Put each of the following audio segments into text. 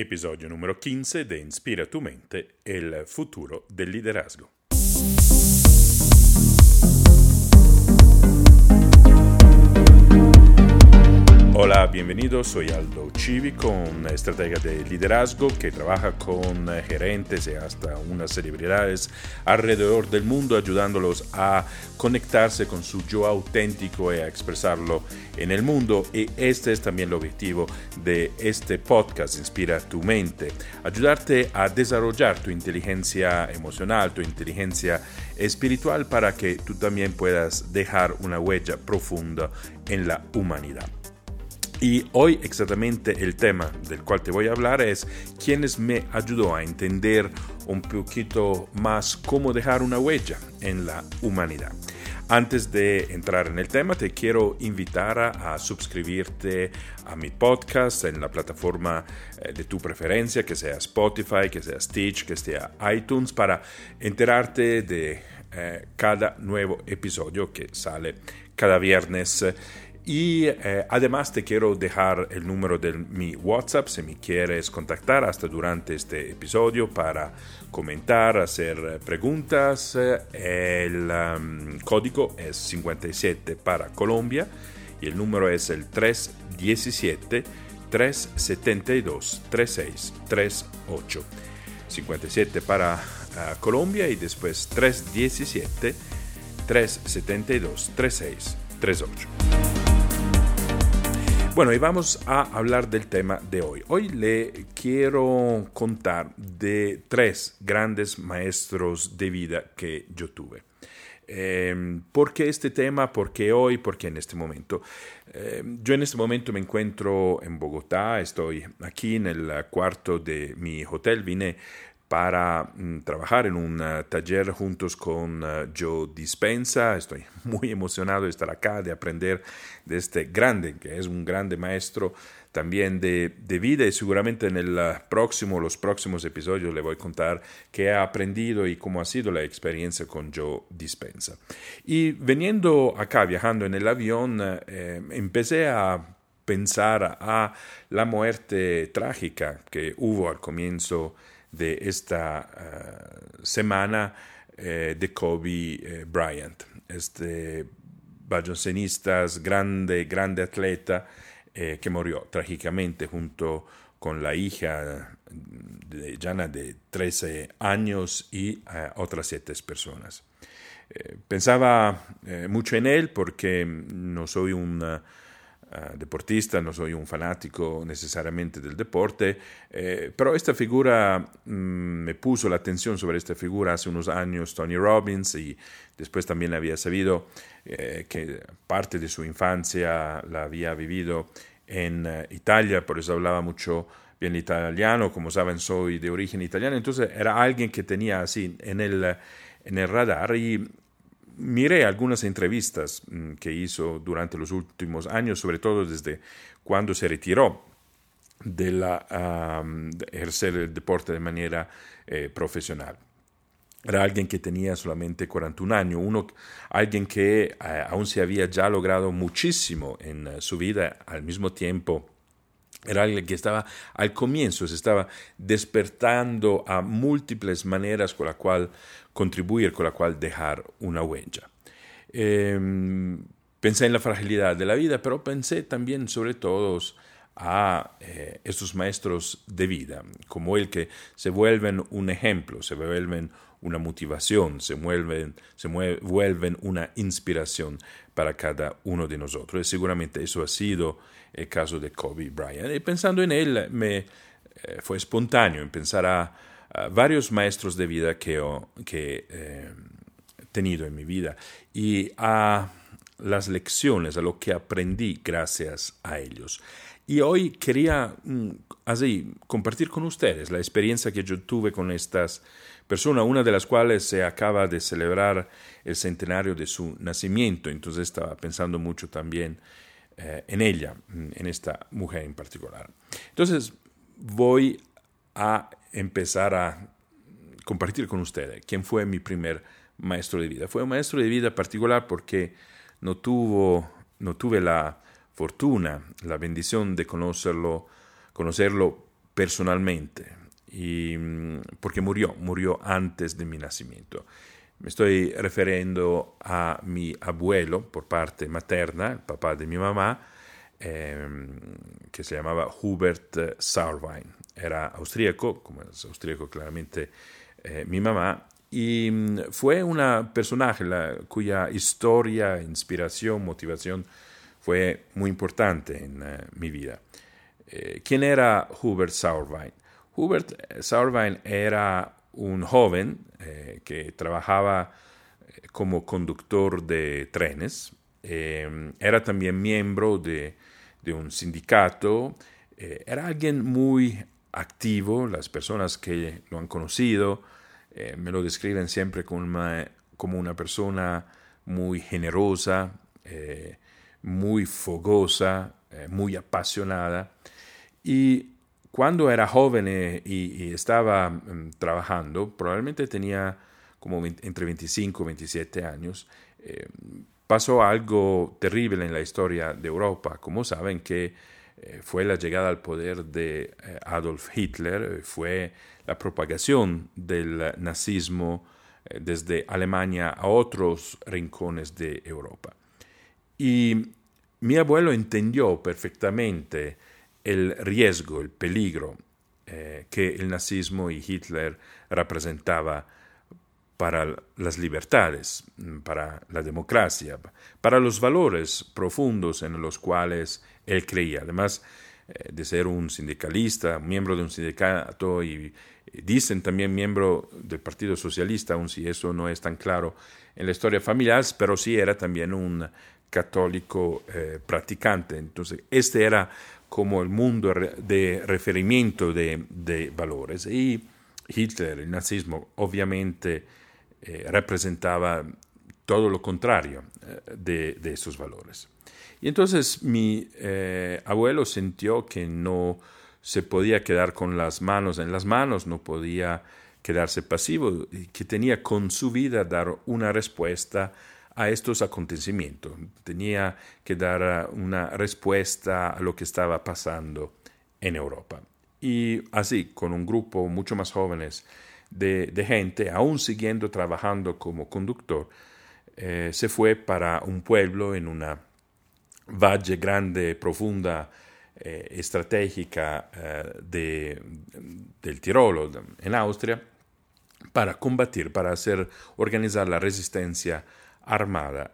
Episodio numero 15 de Inspira tu mente, el futuro del liderazgo. Hola, bienvenidos. Soy Aldo Civico, un estratega de liderazgo que trabaja con gerentes y hasta unas celebridades alrededor del mundo, ayudándolos a conectarse con su yo auténtico y a expresarlo en el mundo. Y este es también el objetivo de este podcast, Inspira tu mente. Ayudarte a desarrollar tu inteligencia emocional, tu inteligencia espiritual para que tú también puedas dejar una huella profunda en la humanidad. Y hoy exactamente el tema del cual te voy a hablar es quienes me ayudó a entender un poquito más cómo dejar una huella en la humanidad. Antes de entrar en el tema, te quiero invitar a, suscribirte a mi podcast en la plataforma eh, de tu preferencia, que sea Spotify, que sea Stitch, que sea iTunes, para enterarte de eh, cada nuevo episodio que sale cada viernes. Y eh, además te quiero dejar el número de mi WhatsApp si me quieres contactar hasta durante este episodio para comentar, hacer preguntas. El um, código es 57 para Colombia y el número es el 317 372 3638. 57 para uh, Colombia y después 317 372 3638. Bueno, y vamos a hablar del tema de hoy. Hoy le quiero contar de tres grandes maestros de vida que yo tuve. Eh, ¿Por qué este tema? ¿Por qué hoy? ¿Por qué en este momento? Em, yo en este momento me encuentro en Bogotá, estoy aquí en el cuarto de mi hotel, vine para mm, trabajar en un uh, taller juntos con uh, Joe Dispensa. Estoy muy emocionado de estar acá, de aprender de este grande, que es un grande maestro también de, de vida y seguramente en el uh, próximo, los próximos episodios le voy a contar qué ha aprendido y cómo ha sido la experiencia con Joe Dispensa. Y veniendo acá, viajando en el avión, eh, empecé a pensar a la muerte trágica que hubo al comienzo de esta uh, semana eh, de Kobe eh, Bryant, este balloncenista, grande, grande atleta eh, que murió trágicamente junto con la hija de Jana de 13 años y otras siete personas. pensaba mucho en él porque no soy un Uh, deportista, no soy un fanático necesariamente del deporte, eh, pero esta figura mm, me puso la atención sobre esta figura hace unos años Tony Robbins y después también había sabido eh, que parte de su infancia la había vivido en uh, Italia, por eso hablaba mucho bien italiano, como saben soy de origen italiano, entonces era alguien que tenía así en el, en el radar y miré algunas entrevistas mm, que hizo durante los últimos años, sobre todo desde cuando se retiró de, ejercer el deporte de manera eh, profesional. Era alguien que tenía solamente 41 años, uno, alguien que eh, aún se había ya logrado muchísimo en eh, su vida, al mismo tiempo era alguien que estaba al comienzo, se estaba despertando a múltiples maneras con la cual contribuir, con la cual dejar una huella. Em, pensé en la fragilidad de la vida, pero pensé también sobre todo a eh, estos maestros de vida, como el que se vuelven un ejemplo, se vuelven una motivación, se vuelven, se vuelven una inspiración para cada uno de nosotros. Y seguramente eso ha sido el caso de Kobe Bryant. Y pensando en él, me eh, fue espontáneo en pensar a, varios maestros de vida que, que eh, he tenido en mi vida y a las lecciones, a lo que aprendí gracias a ellos. Y hoy quería mm, así compartir con ustedes la experiencia que yo tuve con estas personas, una de las cuales se acaba de celebrar el centenario de su nacimiento, entonces estaba pensando mucho también eh, en ella, mm, en esta mujer en particular. Entonces voy a empezar a compartir con ustedes quién fue mi primer maestro de vida. Fue un maestro de vida particular porque no, tuvo, no tuve la fortuna, la bendición de conocerlo, conocerlo personalmente, y, mm, porque murió, murió antes de mi nacimiento. Me estoy refiriendo a mi abuelo por parte materna, el papá de mi mamá, em, que se llamaba Hubert Sauerwein. Era austríaco, como es austríaco claramente eh, mi mamá, y mm, fue una personaje cuya historia, inspiración, motivación fue muy importante en eh, mi vida. Eh, ¿Quién era Hubert Sauerwein? Hubert Sauerwein era un joven que trabajaba como conductor de trenes, era también miembro de, un sindicato, era alguien muy activo, las personas que lo han conocido eh, me lo describen siempre como una, como una persona muy generosa, eh, muy fogosa, eh, muy apasionada. Y cuando era joven y, estaba mm, trabajando, probablemente tenía como entre 25 y 27 años, pasó algo terrible en la historia de Europa. Como saben que eh, fue la llegada al poder de eh, Adolf Hitler, eh, fue la propagación del nazismo desde Alemania a otros rincones de Europa. Y mi abuelo entendió perfectamente el riesgo, el peligro que el nazismo y Hitler representaba para las libertades, para la democracia, para los valores profundos en los cuales él creía. Además eh, de ser un sindicalista, miembro de un sindicato y, dicen también miembro del Partido Socialista, aun si eso no es tan claro en la historia familiar, pero sí era también un católico eh, practicante. Entonces, este era como el mundo de referimiento de, de valores. Y Hitler, el nazismo, obviamente eh, representaba todo lo contrario eh, de, esos valores. Y entonces mi eh, abuelo sintió que no se podía quedar con las manos en las manos, no podía quedarse pasivo, que tenía con su vida dar una respuesta a estos acontecimientos, tenía que dar una respuesta a lo que estaba pasando en Europa. Y así, con un grupo mucho más jóvenes, de, gente, aún siguiendo trabajando como conductor, eh, se fue para un pueblo en una valle grande, profunda, eh, estratégica eh, del Tirolo, en Austria, para combatir, para hacer, organizar la resistencia armada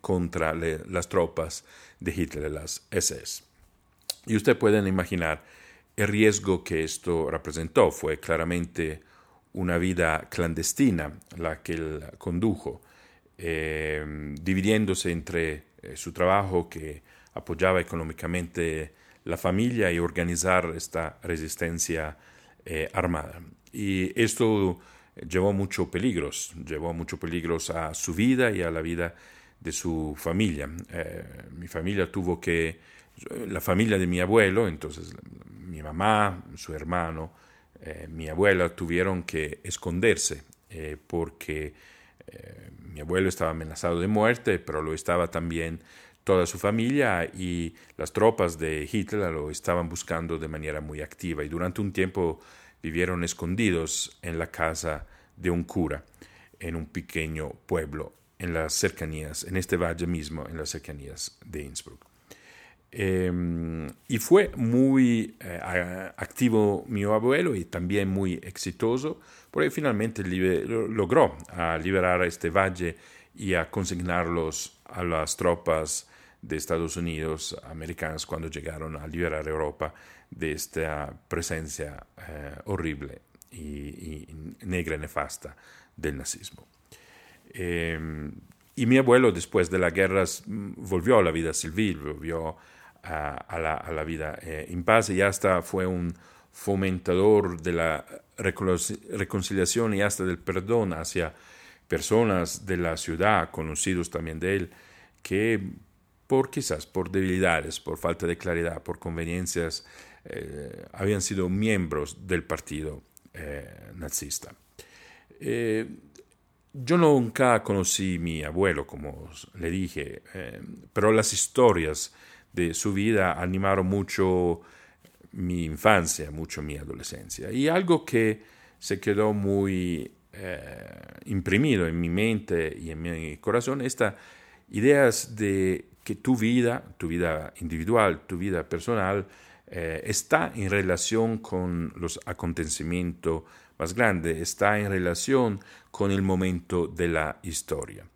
contra las tropas de Hitler, las SS. Y usted pueden imaginar el riesgo que esto representó. Fue claramente una vida clandestina la que él condujo, eh, dividiéndose entre eh, su trabajo que apoyaba económicamente la familia y organizar esta resistencia eh, armada. Y esto llevó muchos peligros, llevó muchos peligros a su vida y a la vida de su familia. mi familia tuvo que, la familia de mi abuelo, entonces mi mamá, su hermano, eh, mi abuela tuvieron que esconderse eh, porque eh, mi abuelo estaba amenazado de muerte, pero lo estaba también toda su familia y las tropas de Hitler lo estaban buscando de manera muy activa y durante un tiempo vivieron escondidos en la casa de un cura en un pequeño pueblo en las cercanías, en este valle mismo, en las cercanías de Innsbruck. Em, y fue muy eh, activo mi abuelo y también muy exitoso, porque finalmente logró liberar este valle y a consignarlos a las tropas de Estados Unidos americanas cuando llegaron a liberar Europa de esta presencia eh, horrible y, negra y nefasta del nazismo. Em, y mi abuelo después de las guerras volvió a la vida civil, volvió a, la, vida eh, en paz y hasta fue un fomentador de la reconciliación y hasta del perdón hacia personas de la ciudad, conocidos también de él, que por quizás por debilidades, por falta de claridad, por conveniencias, eh, habían sido miembros del partido eh, nazista. yo nunca conocí a mi abuelo, como le dije, pero las historias de su vida animaron mucho mi infancia, mucho mi adolescencia. Y algo que se quedó muy eh, imprimido en mi mente y en mi corazón, esta idea de que tu vida, tu vida individual, tu vida personal, eh, está en relación con los acontecimientos más grandes, está en relación con el momento de la historia.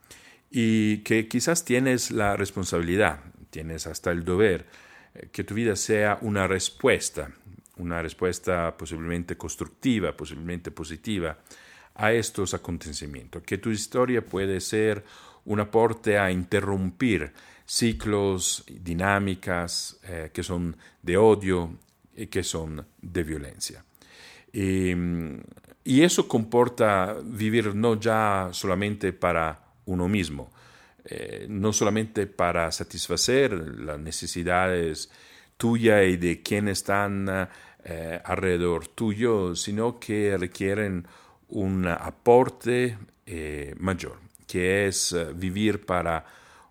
Y que quizás tienes la responsabilidad, tienes hasta el deber, eh, que tu vida sea una respuesta, una respuesta posiblemente constructiva, posiblemente positiva a estos acontecimientos, que tu historia puede ser un aporte a interrumpir ciclos, dinámicas eh, que son de odio y que son de violencia. Y, y, eso comporta vivir no ya solamente para uno mismo, eh, no solamente para satisfacer las necesidades tuyas y de quienes están eh, alrededor tuyo, sino que requieren un aporte mayor, que es vivir para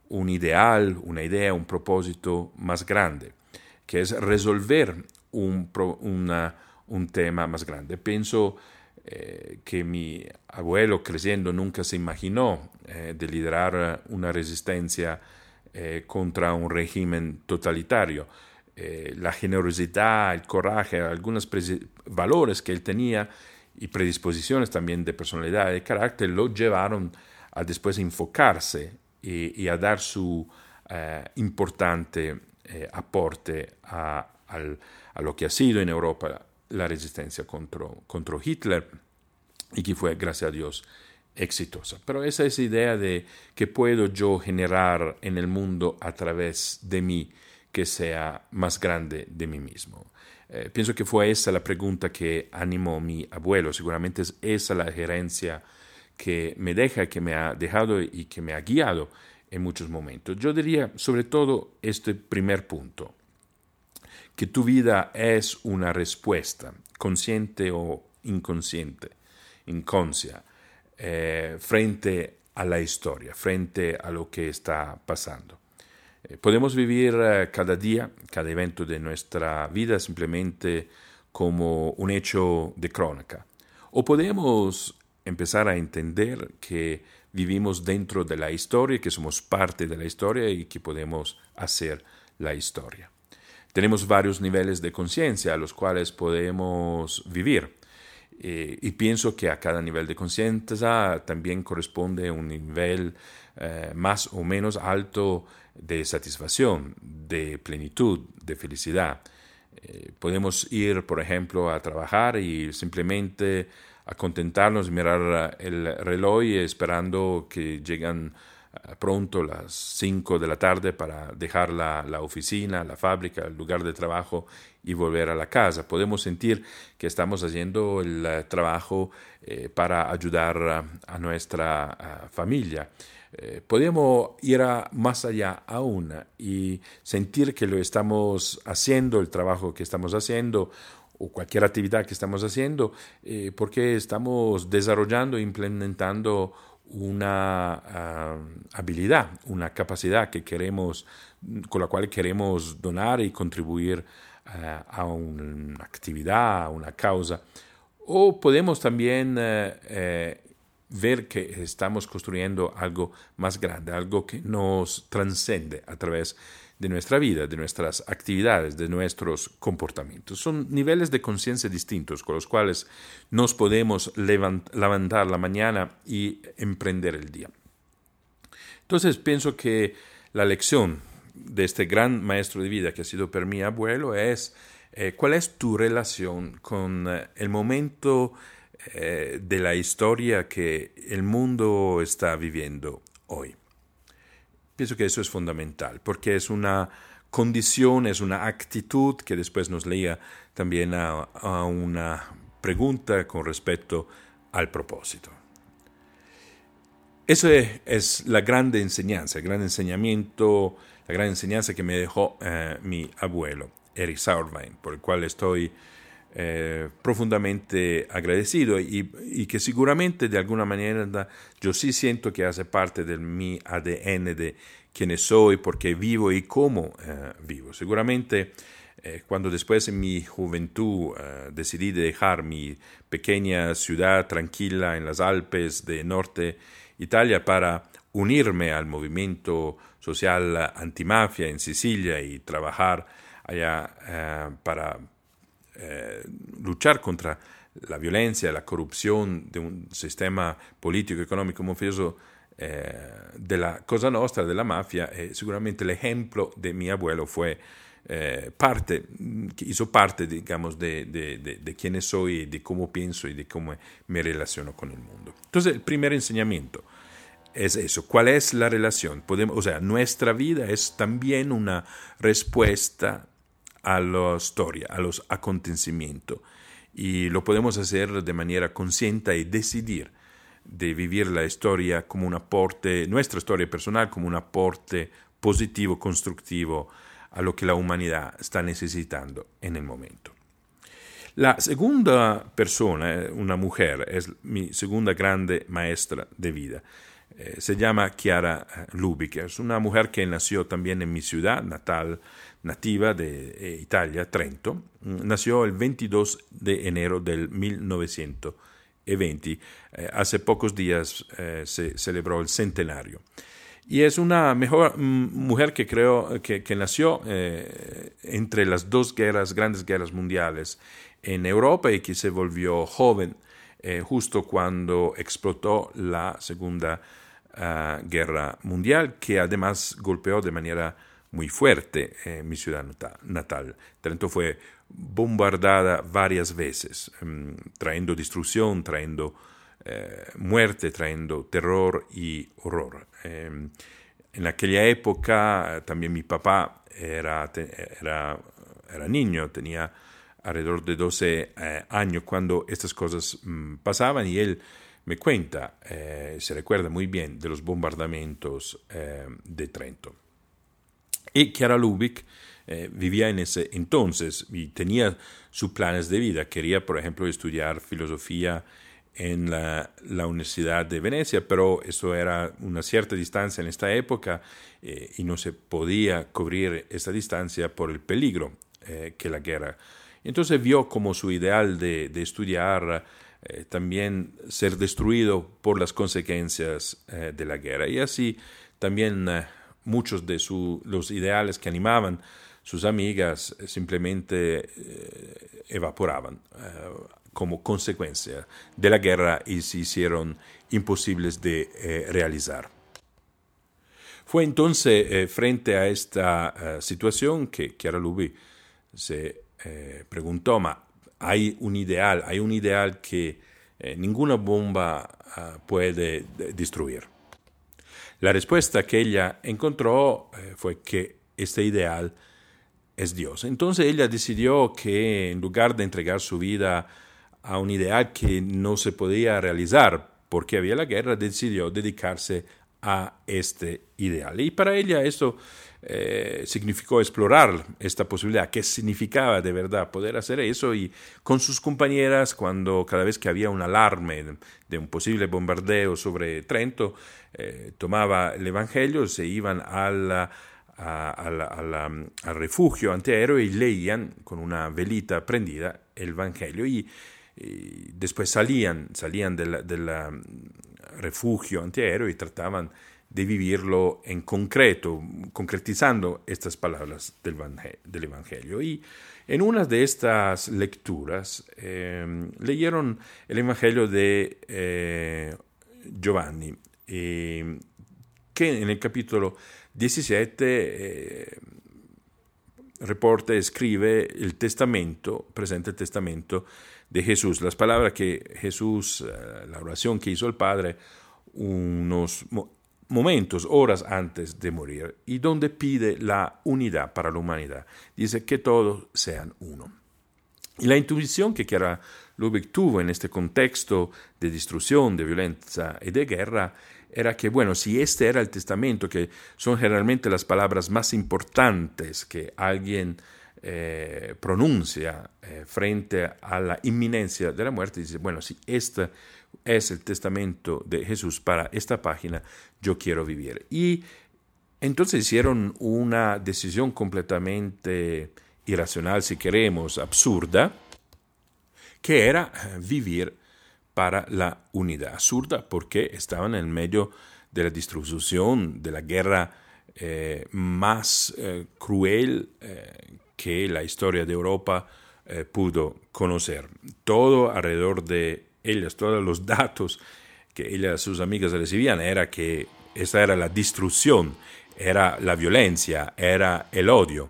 un ideal, una idea, un propósito más grande, que es resolver un, tema más grande. Pienso eh, que mi abuelo creciendo nunca se imaginó eh, de liderar una resistencia eh, contra un régimen totalitario. la generosidad, el coraje, algunos valores que él tenía y predisposiciones también de personalidad y de carácter lo llevaron a después enfocarse y, a dar su importante aporte a, a lo que ha sido en Europa la resistencia contra, contra Hitler y que fue, gracias a Dios, exitosa. Pero esa es la idea de que puedo yo generar en el mundo a través de mí que sea más grande de mí mismo. Eh, pienso que fue esa la pregunta que animó mi abuelo. Seguramente es esa la gerencia que me deja, que me ha dejado y que me ha guiado en muchos momentos. Yo diría sobre todo este primer punto que tu vida es una respuesta, consciente o inconsciente, inconscia, eh, frente a la historia, frente a lo que está pasando. Eh, podemos vivir eh, cada día, cada evento de nuestra vida simplemente como un hecho de crónica. O podemos empezar a entender que vivimos dentro de la historia, que somos parte de la historia y que podemos hacer la historia. Tenemos varios niveles de conciencia a los cuales podemos vivir. Eh, y pienso que a cada nivel de conciencia también corresponde un nivel eh, más o menos alto de satisfacción, de plenitud, de felicidad. Eh, podemos ir, por ejemplo, a trabajar y simplemente a contentarnos, mirar el reloj esperando que lleguen pronto las 5 de la tarde para dejar la, oficina, la fábrica, el lugar de trabajo y volver a la casa. Podemos sentir que estamos haciendo el eh, trabajo eh, para ayudar a, nuestra familia. Eh, podemos ir más allá aún y sentir que lo estamos haciendo, el trabajo que estamos haciendo o cualquier actividad que estamos haciendo, porque estamos desarrollando e implementando una ah, habilidad, una capacidad que queremos, con la cual queremos donar y contribuir ah, a una actividad, a una causa. O podemos también eh, eh, ver que estamos construyendo algo más grande, algo que nos transcende a través de de nuestra vida, de nuestras actividades, de nuestros comportamientos. Son niveles de conciencia distintos con los cuales nos podemos levantar la mañana y emprender el día. Entonces pienso que la lección de este gran maestro de vida que ha sido para mi abuelo es eh, cuál es tu relación con eh, el momento eh, de la historia que el mundo está viviendo hoy. Pienso que eso es fundamental, porque es una condición, es una actitud que después nos leía también a, una pregunta con respecto al propósito. Esa es la grande enseñanza, el gran enseñamiento, la gran enseñanza que me dejó eh, mi abuelo, Eric Sauerwein, por el cual estoy eh, profundamente agradecido y, que seguramente de alguna manera yo sí siento que hace parte de mi ADN de quién soy, por qué vivo y cómo eh, vivo. Seguramente Eh, cuando después en mi juventud decidí dejar mi pequeña ciudad tranquila en las Alpes de norte Italia para unirme al movimiento social antimafia en Sicilia y trabajar allá eh, luchar contra la violencia, la corrupción de un sistema político, económico, mafioso de la Cosa Nostra, la mafia, seguramente el ejemplo de mi abuelo fue eh, parte, hizo parte, digamos, de, de, de, de quién soy, de cómo pienso y de cómo me relaciono con el mundo. Entonces, el primer enseñamiento es eso. ¿Cuál es la relación? Podemos, o sea, nuestra vida es también una respuesta a la historia, a los acontecimientos. Y lo podemos hacer de manera consciente y decidir de vivir la historia como un aporte, nuestra historia personal como un aporte positivo, constructivo a lo que la humanidad está necesitando en el momento. La segunda persona, una mujer, es mi segunda grande maestra de vida. Eh, se llama Chiara Lubick. Es una mujer que nació también en mi ciudad natal, nativa de Italia, Trento. Mm, nació el 22 de enero del 1920. hace pocos días se celebró el centenario. Y es una mejor, mm, mujer que creo que, nació eh, entre las dos guerras, grandes guerras mundiales en Europa y que se volvió joven eh, justo cuando explotó la Segunda ah, Guerra Mundial, que además golpeó de manera muy fuerte eh, mi ciudad natal. Trento fue bombardada varias veces, mm, trayendo destrucción, trayendo eh, muerte, trayendo terror y horror. Em, en aquella época también mi papá era, era, era niño, tenía alrededor de 12 eh, años cuando estas cosas mm, pasaban y él me cuenta, eh, se recuerda muy bien de los bombardamientos de Trento. Y Chiara Lubick vivía en ese entonces y tenía sus planes de vida. Quería, por ejemplo, estudiar filosofía en la, Universidad de Venecia, pero eso era una cierta distancia en esta época eh, y no se podía cubrir esta distancia por el peligro eh, que la guerra. Entonces vio como su ideal de, estudiar eh, también ser destruido por las consecuencias de la guerra. Y así también muchos de los ideales que animaban sus amigas simplemente evaporaban como consecuencia de la guerra y se hicieron imposibles de eh, realizar. Fue entonces eh, frente a esta eh, situación que Chiara Lubi se preguntó, ma hay un ideal, hay un ideal que ninguna bomba puede destruir. La respuesta que ella encontró fue que este ideal es Dios. Entonces ella decidió que en lugar de entregar su vida a un ideal que no se podía realizar porque había la guerra, decidió dedicarse a este ideal. Y para ella eso eh, significó explorar esta posibilidad, qué significaba de verdad poder hacer eso y con sus compañeras, cuando cada vez que había un alarme de un posible bombardeo sobre Trento, eh, tomaba el Evangelio, se iban al refugio antiaéreo y leían con una velita prendida el Evangelio. Y después salían, salían del, mm, refugio antiaéreo y trataban de vivirlo en concreto, concretizando estas palabras del, Evangelio. Y en una de estas lecturas em, leyeron el Evangelio de eh, Giovanni, que en el capítulo 17 eh, reporta, escribe el testamento, presenta el testamento de Jesús, las palabras que Jesús, eh, la oración que hizo el Padre unos momentos, horas antes de morir, y donde pide la unidad para la humanidad. Dice que todos sean uno. Y la intuición que Chiara Lubeck tuvo en este contexto de destrucción, de violencia y de guerra era que, bueno, si este era el testamento, que son generalmente las palabras más importantes que alguien eh, pronuncia eh, frente a la inminencia de la muerte, dice, bueno, si este es el testamento de Jesús para esta página, yo quiero vivir. Y entonces hicieron una decisión completamente irracional, si queremos, absurda, que era eh, vivir para la unidad. Absurda porque estaban en medio de la distribución, de la guerra eh, más eh, cruel que la historia de Europa pudo conocer. Todo alrededor de ellas, todos los datos que ellas, sus amigas recibían, era que esa era la destrucción, era la violencia, era el odio.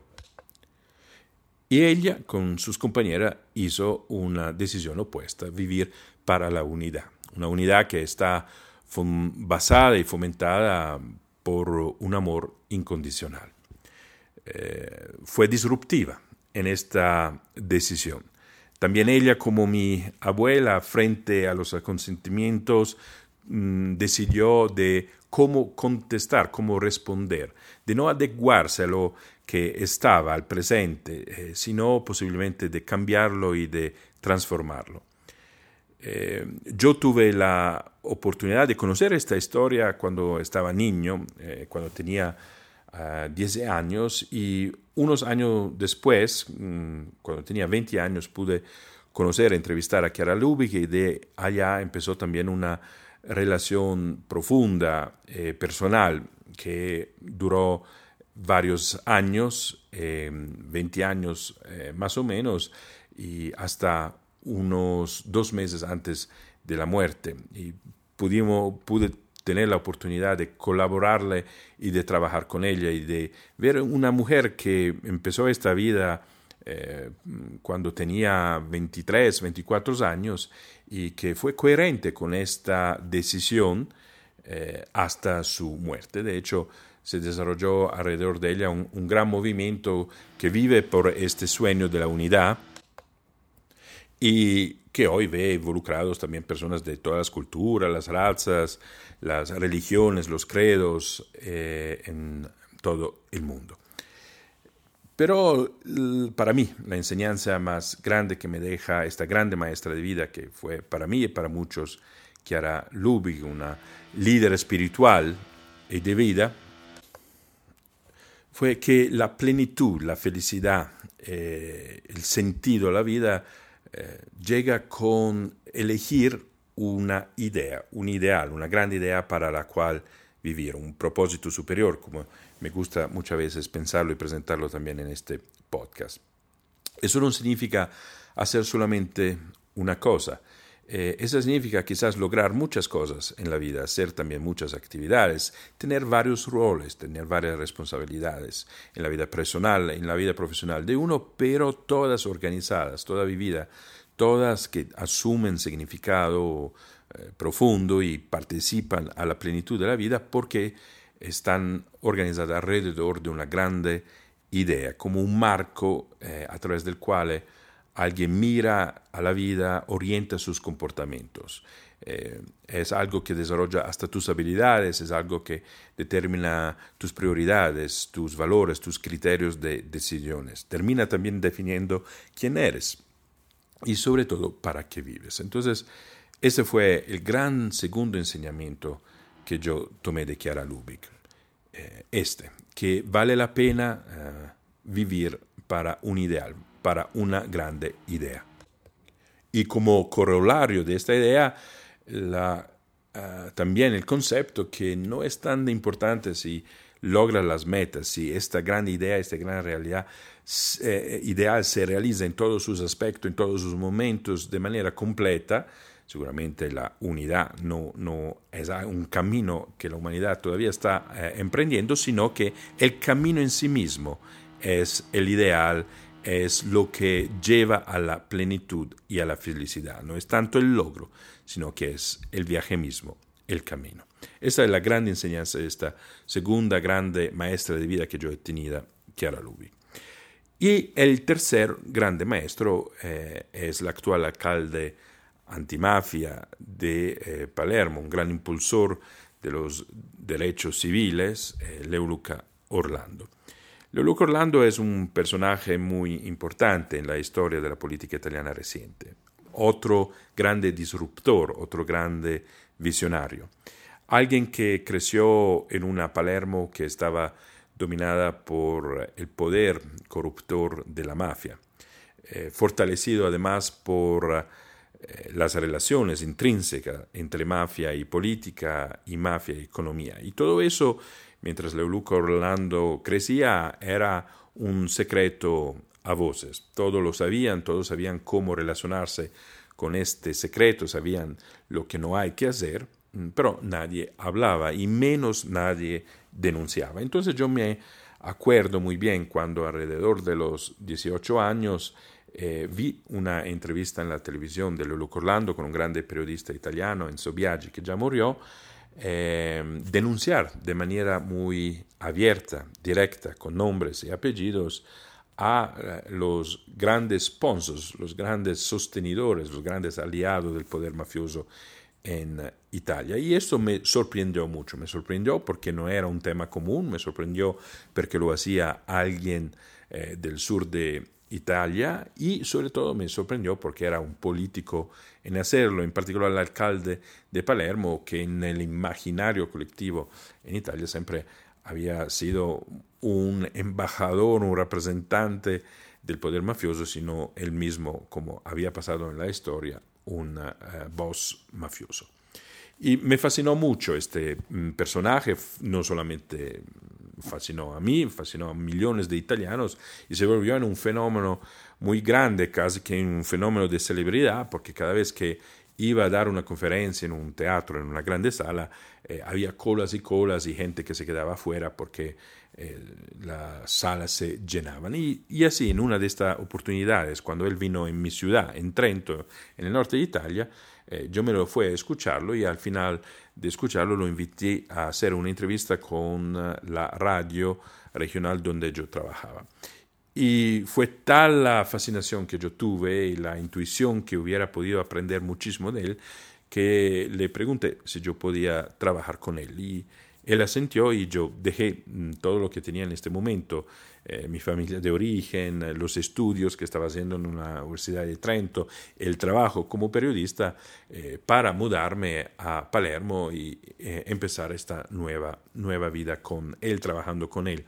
Y ella, con sus compañeras, hizo una decisión opuesta, vivir para la unidad. Una unidad que está basada y fomentada por un amor incondicional. Eh, fue disruptiva en esta decisión. También ella, como mi abuela, frente a los consentimientos, mm, decidió de cómo contestar, cómo responder, de no adecuarse a lo que estaba al presente, eh, sino posiblemente de cambiarlo y de transformarlo. Eh, yo tuve la oportunidad de conocer esta historia cuando estaba niño, eh, cuando tenía 10 ah, años y unos años después, mm, cuando tenía 20 años, pude conocer, entrevistar a Chiara Lubick y de allá empezó también una relación profunda, personal, que duró varios años, 20 eh, años eh, más o menos, y hasta unos dos meses antes de la muerte. Y pudimos, pude tener la oportunidad de colaborarle y de trabajar con ella y de ver una mujer que empezó esta vida eh, cuando tenía 23, 24 años y que fue coherente con esta decisión hasta su muerte. De hecho, se desarrolló alrededor de ella un, gran movimiento que vive por este sueño de la unidad y que hoy ve involucrados también personas de todas las culturas, las razas, las religiones, los credos eh, en todo el mundo. Pero para mí, la enseñanza más grande que me deja esta grande maestra de vida, que fue para mí y para muchos Chiara Lubig, una líder espiritual y de vida, fue que la plenitud, la felicidad, eh, el sentido de la vida eh, llega con elegir una idea, un ideal, una gran idea para la cual vivir, un propósito superior, como me gusta muchas veces pensarlo y presentarlo también en este podcast. Eso no significa hacer solamente una cosa, eh, eso significa quizás lograr muchas cosas en la vida, hacer también muchas actividades, tener varios roles, tener varias responsabilidades en la vida personal, en la vida profesional de uno, pero todas organizadas, toda vivida, todas que asumen significado eh, profundo y participan a la plenitud de la vida porque están organizadas alrededor de una grande idea, como un marco eh, a través del cual alguien mira a la vida, orienta sus comportamientos. Eh, es algo que desarrolla hasta tus habilidades, es algo que determina tus prioridades, tus valores, tus criterios de decisiones. Termina también definiendo quién eres y sobre todo para qué vives. Entonces, ese fue el gran segundo enseñamiento que yo tomé de Chiara Lubick. Eh, este, que vale la pena eh, vivir para un ideal, para una grande idea. Y como corolario de esta idea, ah, también el concepto que no es tan importante si logra las metas, si esta gran idea, esta gran realidad eh, ideal se realiza en todos sus aspectos, en todos sus momentos, de manera completa, seguramente la unidad no, no es un camino que la humanidad todavía está eh, emprendiendo, sino que el camino en sí mismo es el ideal, es lo que lleva a la plenitud y a la felicidad. No es tanto el logro, sino que es el viaje mismo, el camino. Esa es la gran enseñanza de esta segunda grande maestra de vida que yo he tenido, Chiara Lubi. Y el tercer grande maestro eh, es el actual alcalde antimafia de eh, Palermo, un gran impulsor de los derechos civiles, eh, Orlando. Leoluca Orlando es un personaje muy importante en la historia de la política italiana reciente, otro grande disruptor, otro grande visionario, alguien que creció en una Palermo que estaba dominada por el poder corruptor de la mafia, eh, fortalecido además por eh, las relaciones intrínsecas entre mafia y política y mafia y economía. Y todo eso, mientras Leoluca Orlando crecía, era un secreto a voces. Todos lo sabían, todos sabían cómo relacionarse con este secreto, sabían lo que no hay que hacer, mm, pero nadie hablaba y menos nadie denunciaba. Entonces yo me acuerdo muy bien cuando alrededor de los 18 años eh, vi una entrevista en la televisión de Lolo Orlando con un grande periodista italiano, Enzo Biaggi, que ya murió, eh, denunciar de manera muy abierta, directa, con nombres y apellidos, a eh, los grandes sponsors, los grandes sostenidores, los grandes aliados del poder mafioso en Italia. Y esto me sorprendió mucho, me sorprendió porque no era un tema común, me sorprendió porque lo hacía alguien eh, del sur de Italia y sobre todo me sorprendió porque era un político en hacerlo, en particular el alcalde de Palermo, que en el imaginario colectivo en Italia siempre había sido un embajador, un representante del poder mafioso, sino él mismo, como había pasado en la historia, un uh, boss mafioso. Y me fascinó mucho este mm, personaje, no solamente fascinó a mí, fascinó a millones de italianos y se volvió en un fenómeno muy grande, casi que un fenómeno de celebridad, porque cada vez que iba a dar una conferencia en un teatro, en una grande sala, eh, había colas y colas y gente que se quedaba afuera porque eh, las salas se llenaban. Y, y, así, en una de estas oportunidades, cuando él vino en mi ciudad, en Trento, en el norte de Italia, eh, yo me lo fui a escucharlo y al final de escucharlo lo invité a hacer una entrevista con la radio regional donde yo trabajaba. Y fue tal la fascinación que yo tuve y la intuición que hubiera podido aprender muchísimo de él, que le pregunté si yo podía trabajar con él. Y él asintió y yo dejé mm, todo lo que tenía en este momento, eh, mi familia de origen, los estudios que estaba haciendo en una universidad de Trento, el trabajo como periodista, eh, para mudarme a Palermo y eh, empezar esta nueva, nueva vida con él, trabajando con él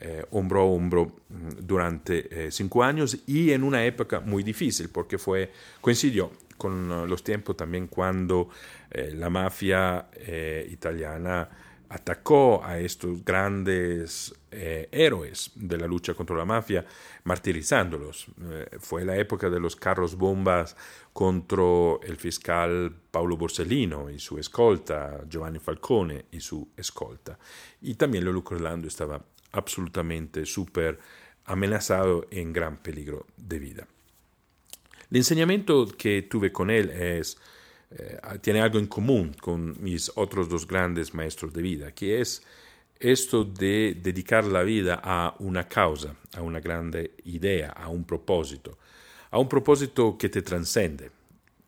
eh, hombro a hombro mm, durante eh, cinco años y en una época muy difícil porque fue, coincidió con uh, los tiempos también cuando eh, la mafia eh, italiana atacó a estos grandes eh, héroes de la lucha contra la mafia, martirizándolos. Eh, fue la época de los carros bombas contra el fiscal Paolo Borsellino y su escolta, Giovanni Falcone y su escolta. Y también Lolo Orlando estaba absolutamente súper amenazado en gran peligro de vida. El enseñamiento que tuve con él es, eh, tiene algo en común con mis otros dos grandes maestros de vida, que es esto de dedicar la vida a una causa, a una grande idea, a un propósito, a un propósito que te transcende.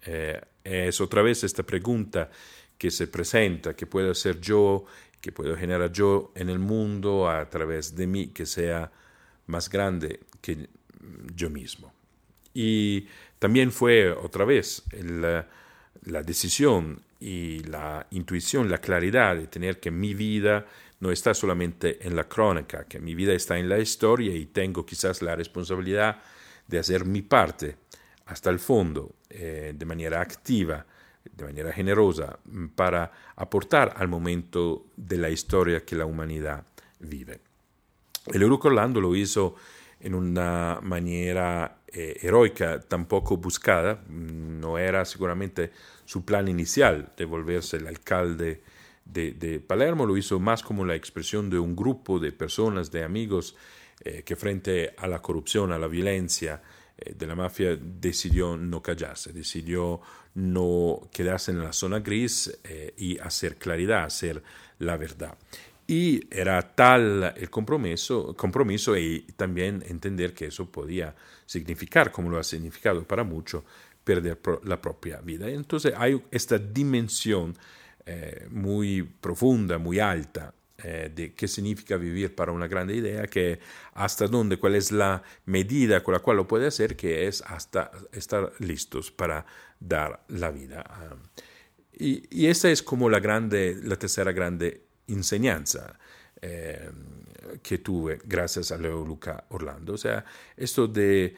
Eh, es otra vez esta pregunta que se presenta, que puedo hacer yo que puedo generar yo en el mundo a través de mí, que sea más grande que yo mismo. Y también fue otra vez la, la decisión y la intuición, la claridad de tener que mi vida no está solamente en la crónica, que mi vida está en la historia y tengo quizás la responsabilidad de hacer mi parte hasta el fondo, eh, de manera activa, de manera generosa mm, para aportar al momento de la historia que la humanidad vive. El Euruco lo hizo en una manera eh, heroica, tampoco buscada, mm, no era seguramente su plan inicial de volverse el alcalde de, Palermo, lo hizo más como la expresión de un grupo de personas, de amigos, eh, que frente a la corrupción, a la violencia, eh, de la mafia decidió no callarse, decidió no quedarse en la zona gris y hacer claridad, hacer la verdad. Y era tal el compromiso, compromiso y también entender que eso podía significar, como lo ha significado para muchos, perder la propia vida. Entonces hay esta dimensión eh, muy profunda, muy alta eh, de qué significa vivir para una grande idea, que hasta dónde, cuál es la medida con la cual lo puede hacer, que es hasta estar listos para dar la vida. y, y, esa es como la, grande, la tercera grande enseñanza. Eh, que tuve gracias a Leo Luca Orlando. O sea, esto de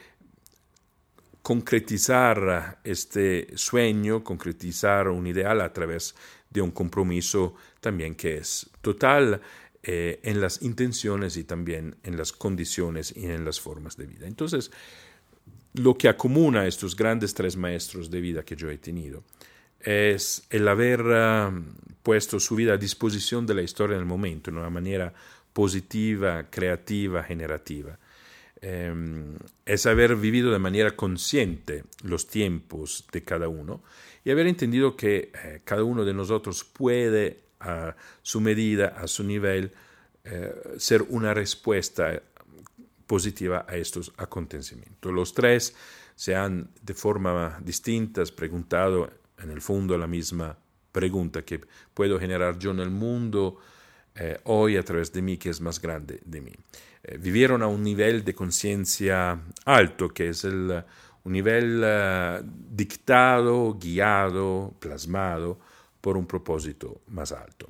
concretizar este sueño, concretizar un ideal a través de un compromiso también que es total eh, en las intenciones y también en las condiciones y en las formas de vida. Entonces, lo que acomuna estos grandes tres maestros de vida que yo he tenido es el haber ah, puesto su vida a disposición de la historia en el momento, en una manera positiva, creativa, generativa. Em, es haber vivido de manera consciente los tiempos de cada uno y haber entendido que eh, cada uno de nosotros puede a su medida, a su nivel, eh, ser una respuesta positiva a estos acontecimientos. Los tres se han de forma distinta preguntado en el fondo la misma pregunta que puedo generar yo en el mundo eh, hoy a través de mí, que es más grande de mí. Eh, vivieron a un nivel de conciencia alto, que es el, un nivel dictado, guiado, plasmado por un propósito más alto.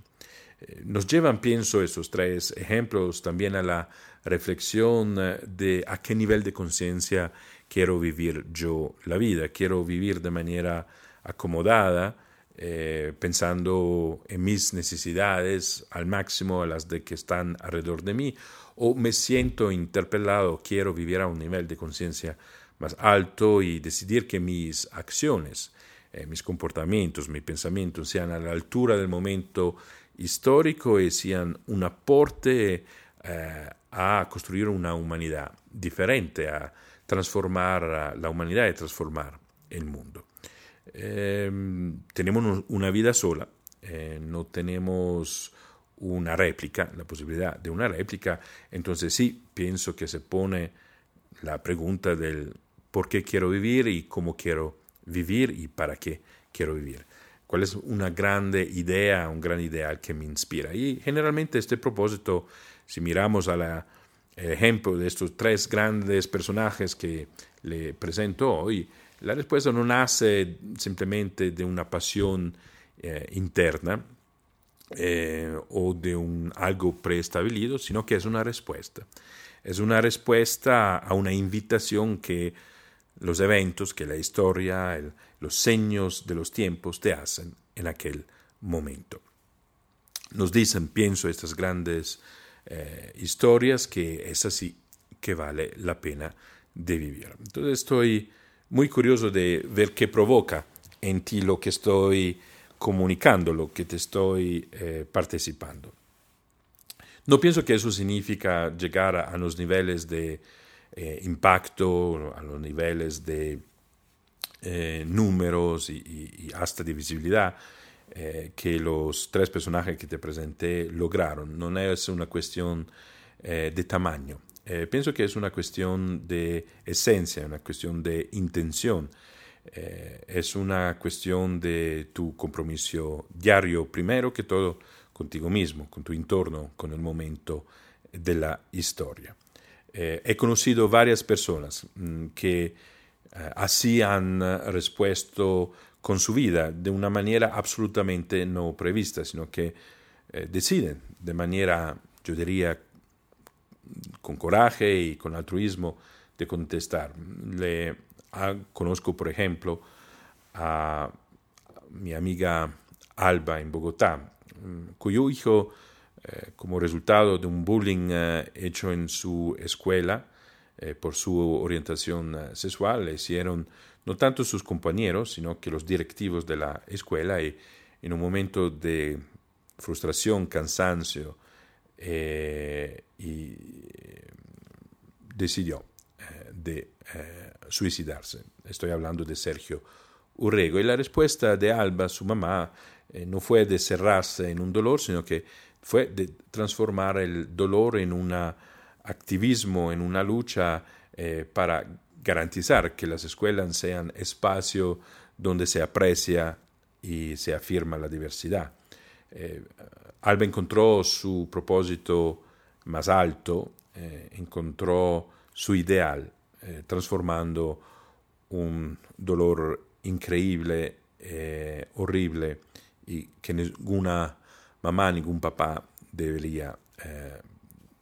Eh, nos llevan, pienso, estos tres ejemplos también a la reflexión de a qué nivel de conciencia quiero vivir yo la vida. Quiero vivir de manera acomodada, eh, pensando en mis necesidades al máximo, a las de que están alrededor de mí, o me siento interpelado, quiero vivir a un nivel de conciencia más alto y decidir que mis acciones, eh, mis comportamientos, mis pensamientos sean a la altura del momento histórico y sean un aporte eh, a construir una humanidad diferente, a transformar la humanidad y transformar el mundo. Em, tenemos una vida sola, eh, no tenemos una réplica, la posibilidad de una réplica, entonces sí, pienso que se pone la pregunta del por qué quiero vivir y cómo quiero vivir y para qué quiero vivir. ¿Cuál es una grande idea, un gran ideal que me inspira? Y generalmente este propósito, si miramos al ejemplo de estos tres grandes personajes que le presento hoy, la respuesta no nace simplemente de una pasión eh, interna eh, o de un algo preestablecido, sino que es una respuesta. Es una respuesta a una invitación que los eventos, que la historia, los seños de los tiempos te hacen en aquel momento. Nos dicen, pienso, estas grandes eh, historias que es así que vale la pena de vivir. Entonces estoy muy curioso de ver qué provoca en ti lo que estoy comunicando, lo que te estoy eh, participando. No pienso que eso significa llegar a, los niveles de eh, impacto, a los niveles de eh, números y, hasta de visibilidad que los tres personajes que te presenté lograron. No es una cuestión de tamaño, eh, pienso que es una cuestión de esencia, una cuestión de intención. Eh, es una cuestión de tu compromiso diario, primero que todo, contigo mismo, con tu entorno, con el momento de la historia. Eh, he conocido varias personas mm, que así han respuesto con su vida de una manera absolutamente no prevista, sino que deciden de manera, yo diría, con coraje y con altruismo de contestar. Le conozco, por ejemplo, a mi amiga Alba en Bogotá, cuyo hijo, eh, como resultado de un bullying eh, hecho en su escuela eh, por su orientación sexual, le hicieron no tanto sus compañeros, sino que los directivos de la escuela y en un momento de frustración, cansancio, eh, y decidió eh, de eh, suicidarse. Estoy hablando de Sergio Urrego. Y la respuesta de Alba, su mamá, no fue de cerrarse en un dolor, sino que fue de transformar el dolor en un activismo, en una lucha para garantizar que las escuelas sean espacio donde se aprecia y se afirma la diversidad. Alba encontró su propósito más alto, eh, encontró su ideal, eh, transformando un dolor increíble, eh, horrible, y que ninguna mamá, ningún papá debería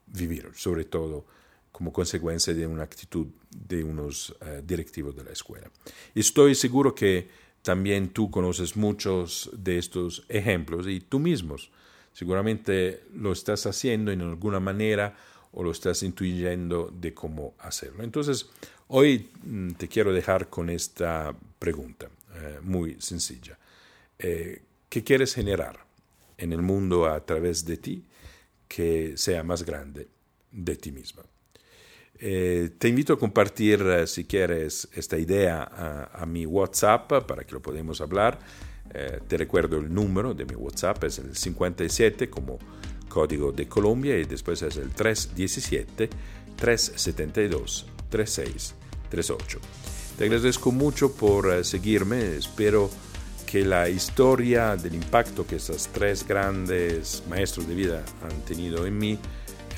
vivir, sobre todo como consecuencia de una actitud de unos directivos de la escuela. Estoy seguro que también tú conoces muchos de estos ejemplos y tú mismos seguramente lo estás haciendo en alguna manera o lo estás intuyendo de cómo hacerlo. Entonces, hoy mm, te quiero dejar con esta pregunta eh, muy sencilla. Eh, ¿Qué quieres generar en el mundo a través de ti que sea más grande de ti misma? Eh, te invito a compartir, si quieres, esta idea a, mi WhatsApp para que lo podamos hablar. Te recuerdo el número de mi WhatsApp, es el 57 como código de Colombia y después es el 317 372 3638. Te agradezco mucho por eh, seguirme, espero que la historia del impacto que estos tres grandes maestros de vida han tenido en mí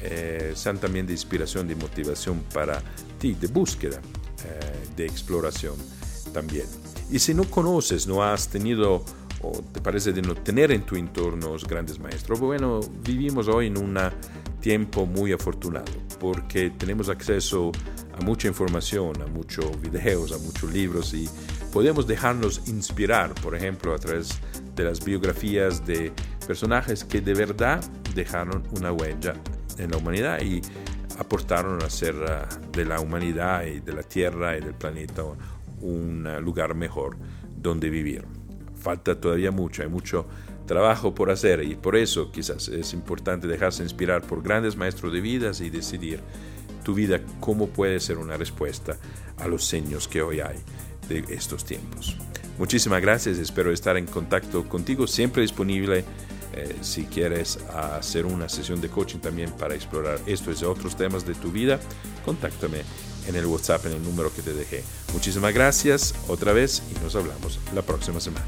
eh, sean también de inspiración, de motivación para ti, de búsqueda, eh, de exploración también. Y si no conoces, no has tenido o te parece de no tener en tu entorno grandes maestros. Bueno, vivimos hoy en un tiempo muy afortunado porque tenemos acceso a mucha información, a muchos videos, a muchos libros y podemos dejarnos inspirar, por ejemplo, a través de las biografías de personajes que de verdad dejaron una huella en la humanidad y aportaron a hacer de la humanidad y de la Tierra y del planeta un lugar mejor donde vivir falta todavía mucho, hay mucho trabajo por hacer y por eso quizás es importante dejarse inspirar por grandes maestros de vidas y decidir tu vida cómo puede ser una respuesta a los seños que hoy hay de estos tiempos. Muchísimas gracias, espero estar en contacto contigo, siempre disponible eh, si quieres hacer una sesión de coaching también para explorar estos y otros temas de tu vida, contáctame en el WhatsApp en el número que te dejé. Muchísimas gracias otra vez y nos hablamos la próxima semana.